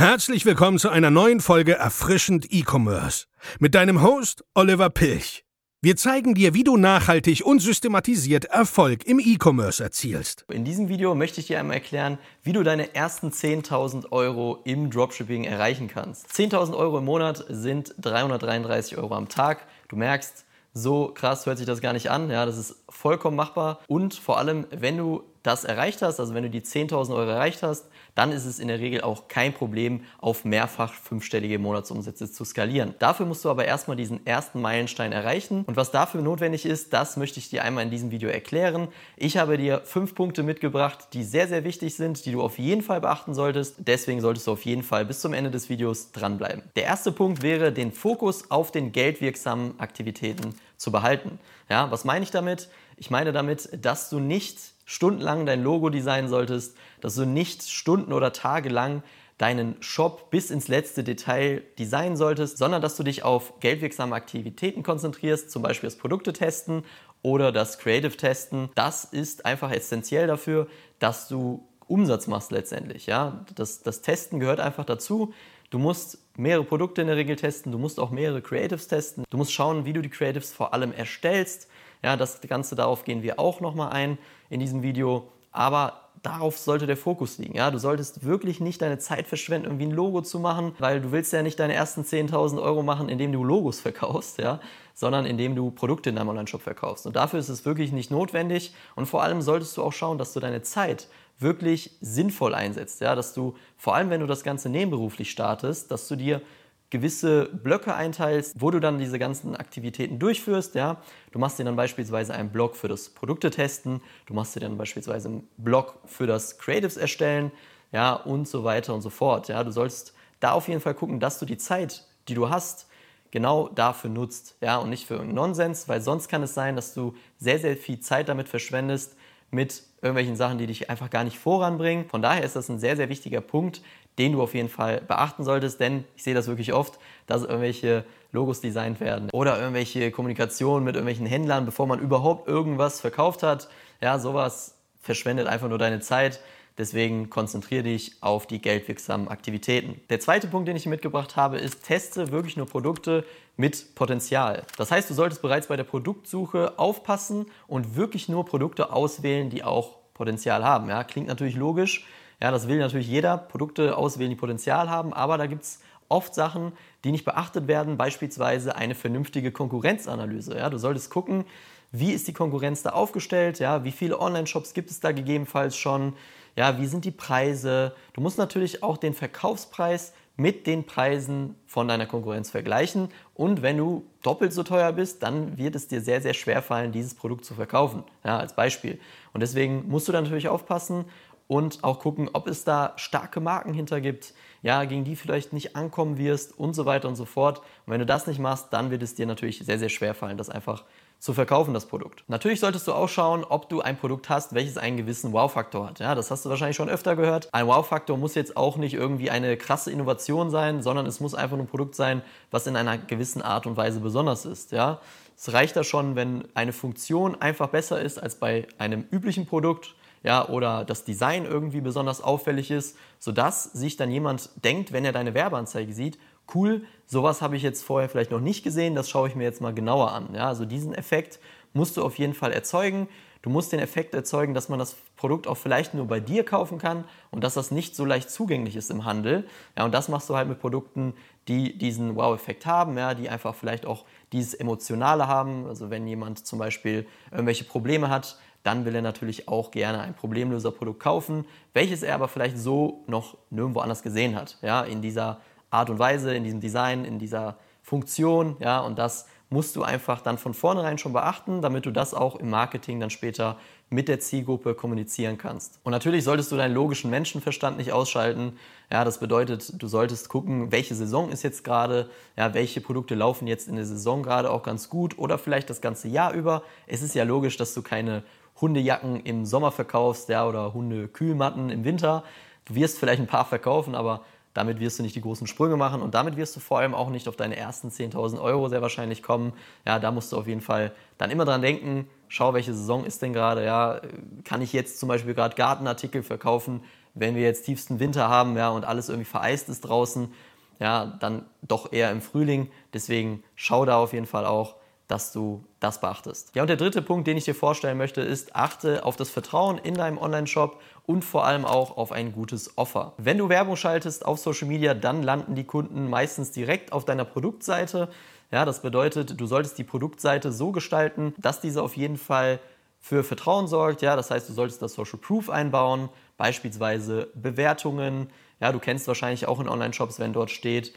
Herzlich willkommen zu einer neuen Folge Erfrischend E-Commerce mit deinem Host Oliver Pilch. Wir zeigen dir, wie du nachhaltig und systematisiert Erfolg im E-Commerce erzielst. In diesem Video möchte ich dir einmal erklären, wie du deine ersten 10.000 Euro im Dropshipping erreichen kannst. 10.000 Euro im Monat sind 333 Euro am Tag. Du merkst, so krass hört sich das gar nicht an. Ja, das ist vollkommen machbar. Und vor allem, wenn du das erreicht hast, also wenn du die 10.000 Euro erreicht hast, dann ist es in der Regel auch kein Problem, auf mehrfach fünfstellige Monatsumsätze zu skalieren. Dafür musst du aber erstmal diesen ersten Meilenstein erreichen. Und was dafür notwendig ist, das möchte ich dir einmal in diesem Video erklären. Ich habe dir fünf Punkte mitgebracht, die sehr, sehr wichtig sind, die du auf jeden Fall beachten solltest. Deswegen solltest du auf jeden Fall bis zum Ende des Videos dranbleiben. Der erste Punkt wäre, den Fokus auf den geldwirksamen Aktivitäten zu behalten. Ja, was meine ich damit? Ich meine damit, dass du nicht stundenlang dein Logo designen solltest, dass du nicht Stunden oder Tage lang deinen Shop bis ins letzte Detail designen solltest, sondern dass du dich auf geldwirksame Aktivitäten konzentrierst, zum Beispiel das Produkte testen oder das Creative testen. Das ist einfach essentiell dafür, dass du Umsatz machst letztendlich. Ja? Das, das Testen gehört einfach dazu. Du musst mehrere Produkte in der Regel testen, du musst auch mehrere Creatives testen. Du musst schauen, wie du die Creatives vor allem erstellst. Ja, das Ganze, darauf gehen wir auch nochmal ein in diesem Video. Aber darauf sollte der Fokus liegen. Ja, du solltest wirklich nicht deine Zeit verschwenden, irgendwie ein Logo zu machen, weil du willst ja nicht deine ersten 10.000 Euro machen, indem du Logos verkaufst, ja, sondern indem du Produkte in deinem Online-Shop verkaufst. Und dafür ist es wirklich nicht notwendig. Und vor allem solltest du auch schauen, dass du deine Zeit wirklich sinnvoll einsetzt. Ja, dass du vor allem, wenn du das Ganze nebenberuflich startest, dass du dir gewisse Blöcke einteilst, wo du dann diese ganzen Aktivitäten durchführst. Ja? Du machst dir dann beispielsweise einen Blog für das Produkte testen, du machst dir dann beispielsweise einen Blog für das Creatives erstellen, ja, und so weiter und so fort. Ja? Du sollst da auf jeden Fall gucken, dass du die Zeit, die du hast, genau dafür nutzt, ja, und nicht für irgendeinen Nonsens, weil sonst kann es sein, dass du sehr, sehr viel Zeit damit verschwendest, mit irgendwelchen Sachen, die dich einfach gar nicht voranbringen. Von daher ist das ein sehr, sehr wichtiger Punkt, den du auf jeden Fall beachten solltest, denn ich sehe das wirklich oft, dass irgendwelche Logos designt werden oder irgendwelche Kommunikation mit irgendwelchen Händlern, bevor man überhaupt irgendwas verkauft hat. Ja, sowas verschwendet einfach nur deine Zeit. Deswegen konzentriere dich auf die geldwirksamen Aktivitäten. Der zweite Punkt, den ich mitgebracht habe, ist, teste wirklich nur Produkte mit Potenzial. Das heißt, du solltest bereits bei der Produktsuche aufpassen und wirklich nur Produkte auswählen, die auch Potenzial haben. Ja, klingt natürlich logisch, ja, das will natürlich jeder, Produkte auswählen, die Potenzial haben, aber da gibt es oft Sachen, die nicht beachtet werden, beispielsweise eine vernünftige Konkurrenzanalyse. Ja, du solltest gucken, wie ist die Konkurrenz da aufgestellt, ja, wie viele Online-Shops gibt es da gegebenenfalls schon, ja, wie sind die Preise. Du musst natürlich auch den Verkaufspreis mit den Preisen von deiner Konkurrenz vergleichen. Und wenn du doppelt so teuer bist, dann wird es dir sehr, sehr schwer fallen, dieses Produkt zu verkaufen. Ja, als Beispiel. Und deswegen musst du da natürlich aufpassen und auch gucken, ob es da starke Marken hinter gibt, ja, gegen die vielleicht nicht ankommen wirst und so weiter und so fort. Und wenn du das nicht machst, dann wird es dir natürlich sehr, sehr schwer fallen, das einfach zu verkaufen, das Produkt. Natürlich solltest du auch schauen, ob du ein Produkt hast, welches einen gewissen Wow-Faktor hat. Ja, das hast du wahrscheinlich schon öfter gehört. Ein Wow-Faktor muss jetzt auch nicht irgendwie eine krasse Innovation sein, sondern es muss einfach ein Produkt sein, was in einer gewissen Art und Weise besonders ist. Ja, es reicht da schon, wenn eine Funktion einfach besser ist als bei einem üblichen Produkt ja, oder das Design irgendwie besonders auffällig ist, sodass sich dann jemand denkt, wenn er deine Werbeanzeige sieht, cool, sowas habe ich jetzt vorher vielleicht noch nicht gesehen, das schaue ich mir jetzt mal genauer an. Ja, also diesen Effekt musst du auf jeden Fall erzeugen. Du musst den Effekt erzeugen, dass man das Produkt auch vielleicht nur bei dir kaufen kann und dass das nicht so leicht zugänglich ist im Handel. Ja, und das machst du halt mit Produkten, die diesen Wow-Effekt haben, ja, die einfach vielleicht auch dieses Emotionale haben. Also wenn jemand zum Beispiel irgendwelche Probleme hat, dann will er natürlich auch gerne ein Problemlöserprodukt kaufen, welches er aber vielleicht so noch nirgendwo anders gesehen hat. Ja, in dieser Art und Weise, in diesem Design, in dieser Funktion. Ja, und das musst du einfach dann von vornherein schon beachten, damit du das auch im Marketing dann später mit der Zielgruppe kommunizieren kannst. Und natürlich solltest du deinen logischen Menschenverstand nicht ausschalten. Ja, das bedeutet, du solltest gucken, welche Saison ist jetzt gerade, ja, welche Produkte laufen jetzt in der Saison gerade auch ganz gut oder vielleicht das ganze Jahr über. Es ist ja logisch, dass du keine Hundejacken im Sommer verkaufst, ja, oder Hundekühlmatten im Winter. Du wirst vielleicht ein paar verkaufen, aber damit wirst du nicht die großen Sprünge machen und damit wirst du vor allem auch nicht auf deine ersten 10.000 Euro sehr wahrscheinlich kommen. Ja, da musst du auf jeden Fall dann immer dran denken, schau, welche Saison ist denn gerade, ja, kann ich jetzt zum Beispiel gerade Gartenartikel verkaufen, wenn wir jetzt tiefsten Winter haben ja, und alles irgendwie vereist ist draußen, ja, dann doch eher im Frühling. Deswegen schau da auf jeden Fall auch, dass du das beachtest. Ja, und der dritte Punkt, den ich dir vorstellen möchte, ist, achte auf das Vertrauen in deinem Online-Shop und vor allem auch auf ein gutes Offer. Wenn du Werbung schaltest auf Social Media, dann landen die Kunden meistens direkt auf deiner Produktseite. Ja, das bedeutet, du solltest die Produktseite so gestalten, dass diese auf jeden Fall für Vertrauen sorgt. Ja, das heißt, du solltest das Social Proof einbauen, beispielsweise Bewertungen. Ja, du kennst wahrscheinlich auch in Online-Shops, wenn dort steht,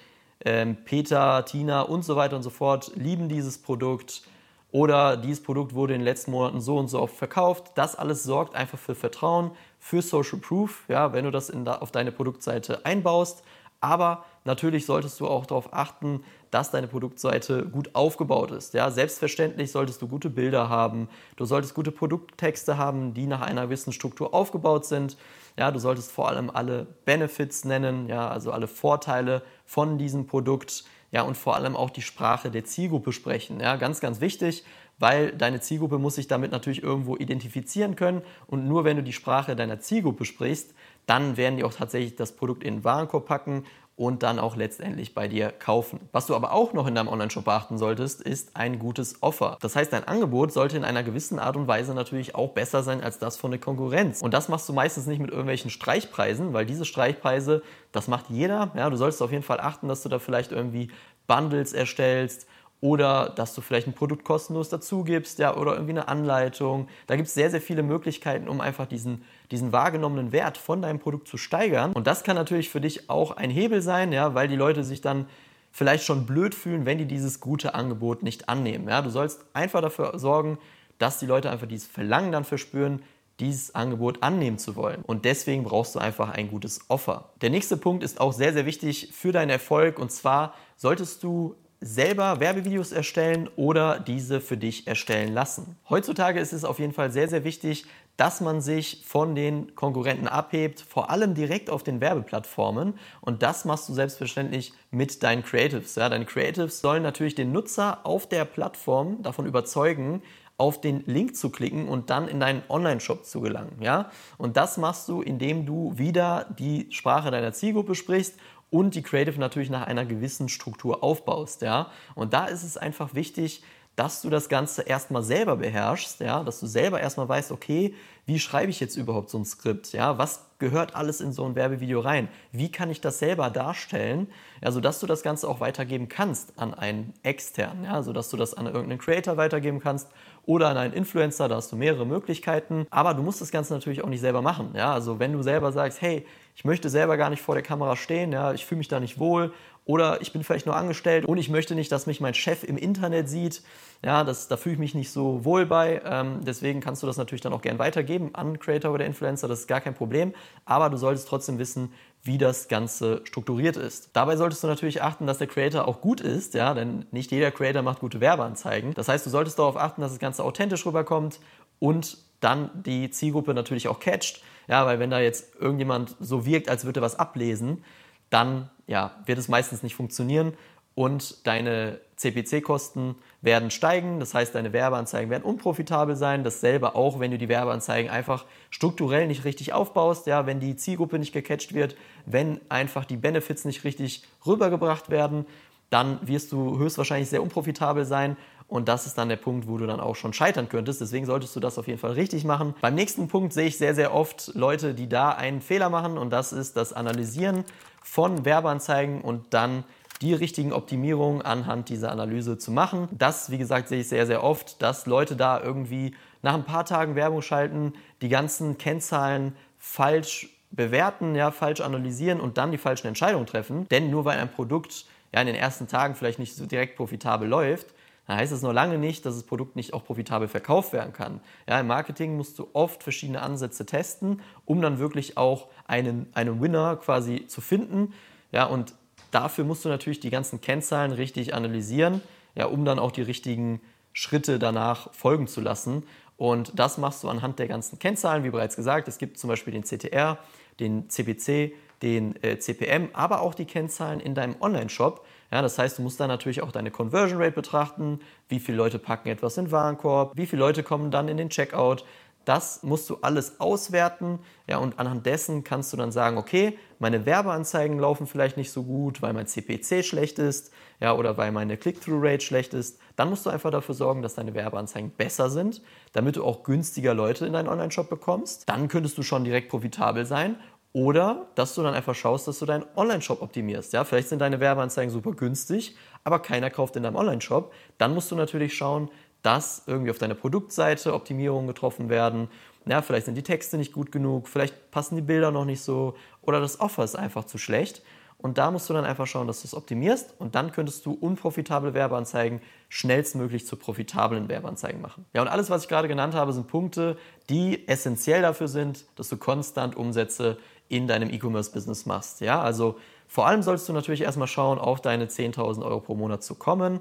Peter, Tina und so weiter und so fort lieben dieses Produkt oder dieses Produkt wurde in den letzten Monaten so und so oft verkauft. Das alles sorgt einfach für Vertrauen, für Social Proof, ja, wenn du das in, auf deine Produktseite einbaust. Aber natürlich solltest du auch darauf achten, dass deine Produktseite gut aufgebaut ist. Ja, selbstverständlich solltest du gute Bilder haben, du solltest gute Produkttexte haben, die nach einer gewissen Struktur aufgebaut sind. Ja, du solltest vor allem alle Benefits nennen, ja, also alle Vorteile von diesem Produkt, ja, und vor allem auch die Sprache der Zielgruppe sprechen. Ja, ganz, ganz wichtig, weil deine Zielgruppe muss sich damit natürlich irgendwo identifizieren können und nur wenn du die Sprache deiner Zielgruppe sprichst, dann werden die auch tatsächlich das Produkt in den Warenkorb packen und dann auch letztendlich bei dir kaufen. Was du aber auch noch in deinem Online-Shop beachten solltest, ist ein gutes Offer. Das heißt, dein Angebot sollte in einer gewissen Art und Weise natürlich auch besser sein als das von der Konkurrenz. Und das machst du meistens nicht mit irgendwelchen Streichpreisen, weil diese Streichpreise, das macht jeder. Ja, du solltest auf jeden Fall achten, dass du da vielleicht irgendwie Bundles erstellst oder dass du vielleicht ein Produkt kostenlos dazu gibst, ja, oder irgendwie eine Anleitung. Da gibt es sehr, sehr viele Möglichkeiten, um einfach diesen, diesen wahrgenommenen Wert von deinem Produkt zu steigern. Und das kann natürlich für dich auch ein Hebel sein, ja, weil die Leute sich dann vielleicht schon blöd fühlen, wenn die dieses gute Angebot nicht annehmen. Ja. Du sollst einfach dafür sorgen, dass die Leute einfach dieses Verlangen dann verspüren, dieses Angebot annehmen zu wollen. Und deswegen brauchst du einfach ein gutes Offer. Der nächste Punkt ist auch sehr, sehr wichtig für deinen Erfolg. Und zwar solltest du selber Werbevideos erstellen oder diese für dich erstellen lassen. Heutzutage ist es auf jeden Fall sehr, sehr wichtig, dass man sich von den Konkurrenten abhebt, vor allem direkt auf den Werbeplattformen. Und das machst du selbstverständlich mit deinen Creatives. Ja, deine Creatives sollen natürlich den Nutzer auf der Plattform davon überzeugen, auf den Link zu klicken und dann in deinen Online-Shop zu gelangen. Ja? Und das machst du, indem du wieder die Sprache deiner Zielgruppe sprichst und die Creative natürlich nach einer gewissen Struktur aufbaust. Ja? Und da ist es einfach wichtig, dass du das Ganze erstmal selber beherrschst, ja, dass du selber erstmal weißt, okay, wie schreibe ich jetzt überhaupt so ein Skript, ja, was gehört alles in so ein Werbevideo rein, wie kann ich das selber darstellen, ja, sodass du das Ganze auch weitergeben kannst an einen externen, ja, sodass du das an irgendeinen Creator weitergeben kannst oder an einen Influencer, da hast du mehrere Möglichkeiten, aber du musst das Ganze natürlich auch nicht selber machen, ja, also wenn du selber sagst, hey, ich möchte selber gar nicht vor der Kamera stehen, ja, ich fühle mich da nicht wohl oder ich bin vielleicht nur angestellt und ich möchte nicht, dass mich mein Chef im Internet sieht. Ja, das, da fühle ich mich nicht so wohl bei. Ähm, deswegen kannst du das natürlich dann auch gern weitergeben an Creator oder Influencer. Das ist gar kein Problem. Aber du solltest trotzdem wissen, wie das Ganze strukturiert ist. Dabei solltest du natürlich achten, dass der Creator auch gut ist, ja, denn nicht jeder Creator macht gute Werbeanzeigen. Das heißt, du solltest darauf achten, dass das Ganze authentisch rüberkommt und dann die Zielgruppe natürlich auch catcht. Ja, weil wenn da jetzt irgendjemand so wirkt, als würde er was ablesen, dann ja, wird es meistens nicht funktionieren und deine CPC-Kosten werden steigen. Das heißt, deine Werbeanzeigen werden unprofitabel sein. Dasselbe auch, wenn du die Werbeanzeigen einfach strukturell nicht richtig aufbaust, ja, wenn die Zielgruppe nicht gecatcht wird, wenn einfach die Benefits nicht richtig rübergebracht werden, dann wirst du höchstwahrscheinlich sehr unprofitabel sein und das ist dann der Punkt, wo du dann auch schon scheitern könntest. Deswegen solltest du das auf jeden Fall richtig machen. Beim nächsten Punkt sehe ich sehr, sehr oft Leute, die da einen Fehler machen und das ist das Analysieren von Werbeanzeigen und dann die richtigen Optimierungen anhand dieser Analyse zu machen. Das, wie gesagt, sehe ich sehr, sehr oft, dass Leute da irgendwie nach ein paar Tagen Werbung schalten, die ganzen Kennzahlen falsch bewerten, ja, falsch analysieren und dann die falschen Entscheidungen treffen. Denn nur weil ein Produkt ja, in den ersten Tagen vielleicht nicht so direkt profitabel läuft, dann heißt es noch lange nicht, dass das Produkt nicht auch profitabel verkauft werden kann. Ja, Im Marketing musst du oft verschiedene Ansätze testen, um dann wirklich auch einen, einen Winner quasi zu finden. Ja, und dafür musst du natürlich die ganzen Kennzahlen richtig analysieren, ja, um dann auch die richtigen Schritte danach folgen zu lassen. Und das machst du anhand der ganzen Kennzahlen, wie bereits gesagt. Es gibt zum Beispiel den CTR, den CPC, den äh, CPM, aber auch die Kennzahlen in deinem Online-Shop. Ja, das heißt, du musst dann natürlich auch deine Conversion Rate betrachten, wie viele Leute packen etwas in den Warenkorb, wie viele Leute kommen dann in den Checkout. Das musst du alles auswerten, ja, und anhand dessen kannst du dann sagen, okay, meine Werbeanzeigen laufen vielleicht nicht so gut, weil mein CPC schlecht ist, ja, oder weil meine Click-Through-Rate schlecht ist. Dann musst du einfach dafür sorgen, dass deine Werbeanzeigen besser sind, damit du auch günstiger Leute in deinen Online-Shop bekommst. Dann könntest du schon direkt profitabel sein oder dass du dann einfach schaust, dass du deinen Online-Shop optimierst. Ja, vielleicht sind deine Werbeanzeigen super günstig, aber keiner kauft in deinem Online-Shop. Dann musst du natürlich schauen, dass irgendwie auf deiner Produktseite Optimierungen getroffen werden. Ja, vielleicht sind die Texte nicht gut genug, vielleicht passen die Bilder noch nicht so oder das Offer ist einfach zu schlecht. Und da musst du dann einfach schauen, dass du es optimierst und dann könntest du unprofitable Werbeanzeigen schnellstmöglich zu profitablen Werbeanzeigen machen. Ja, und alles, was ich gerade genannt habe, sind Punkte, die essentiell dafür sind, dass du konstant Umsätze in deinem E-Commerce-Business machst. Ja, also vor allem sollst du natürlich erstmal schauen, auf deine 10.000 Euro pro Monat zu kommen.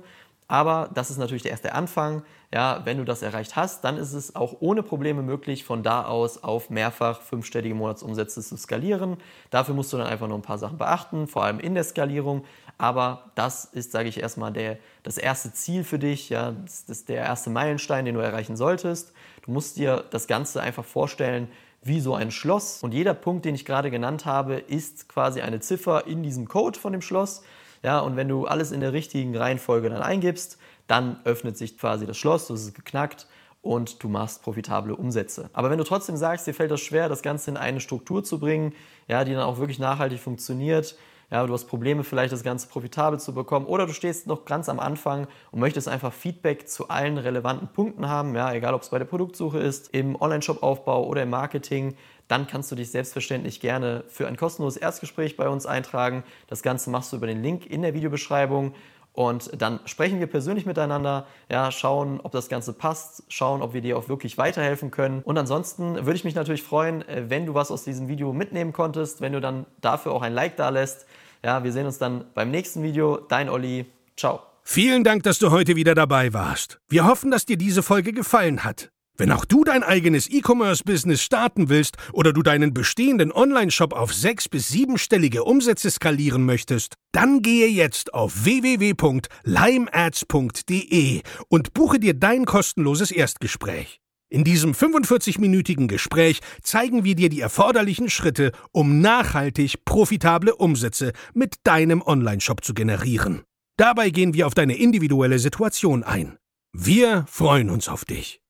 Aber das ist natürlich der erste Anfang. Ja, wenn du das erreicht hast, dann ist es auch ohne Probleme möglich, von da aus auf mehrfach fünfstellige Monatsumsätze zu skalieren. Dafür musst du dann einfach noch ein paar Sachen beachten, vor allem in der Skalierung. Aber das ist, sage ich erstmal, der, das erste Ziel für dich. Ja, das ist der erste Meilenstein, den du erreichen solltest. Du musst dir das Ganze einfach vorstellen wie so ein Schloss. Und jeder Punkt, den ich gerade genannt habe, ist quasi eine Ziffer in diesem Code von dem Schloss. Ja, und wenn du alles in der richtigen Reihenfolge dann eingibst, dann öffnet sich quasi das Schloss, das ist geknackt und du machst profitable Umsätze. Aber wenn du trotzdem sagst, dir fällt das schwer, das Ganze in eine Struktur zu bringen, ja, die dann auch wirklich nachhaltig funktioniert, ja, du hast Probleme vielleicht das Ganze profitabel zu bekommen oder du stehst noch ganz am Anfang und möchtest einfach Feedback zu allen relevanten Punkten haben, ja, egal ob es bei der Produktsuche ist, im Online-Shop-Aufbau oder im Marketing, dann kannst du dich selbstverständlich gerne für ein kostenloses Erstgespräch bei uns eintragen. Das Ganze machst du über den Link in der Videobeschreibung. Und dann sprechen wir persönlich miteinander, ja, schauen, ob das Ganze passt, schauen, ob wir dir auch wirklich weiterhelfen können. Und ansonsten würde ich mich natürlich freuen, äh, wenn du was aus diesem Video mitnehmen konntest, wenn du dann dafür auch ein Like da lässt. Ja, wir sehen uns dann beim nächsten Video. Dein Olli. Ciao. Vielen Dank, dass du heute wieder dabei warst. Wir hoffen, dass dir diese Folge gefallen hat. Wenn auch du dein eigenes E-Commerce-Business starten willst oder du deinen bestehenden Online-Shop auf sechs- bis siebenstellige Umsätze skalieren möchtest, dann gehe jetzt auf www.limeads.de und buche dir dein kostenloses Erstgespräch. In diesem 45-minütigen Gespräch zeigen wir dir die erforderlichen Schritte, um nachhaltig profitable Umsätze mit deinem Online-Shop zu generieren. Dabei gehen wir auf deine individuelle Situation ein. Wir freuen uns auf dich.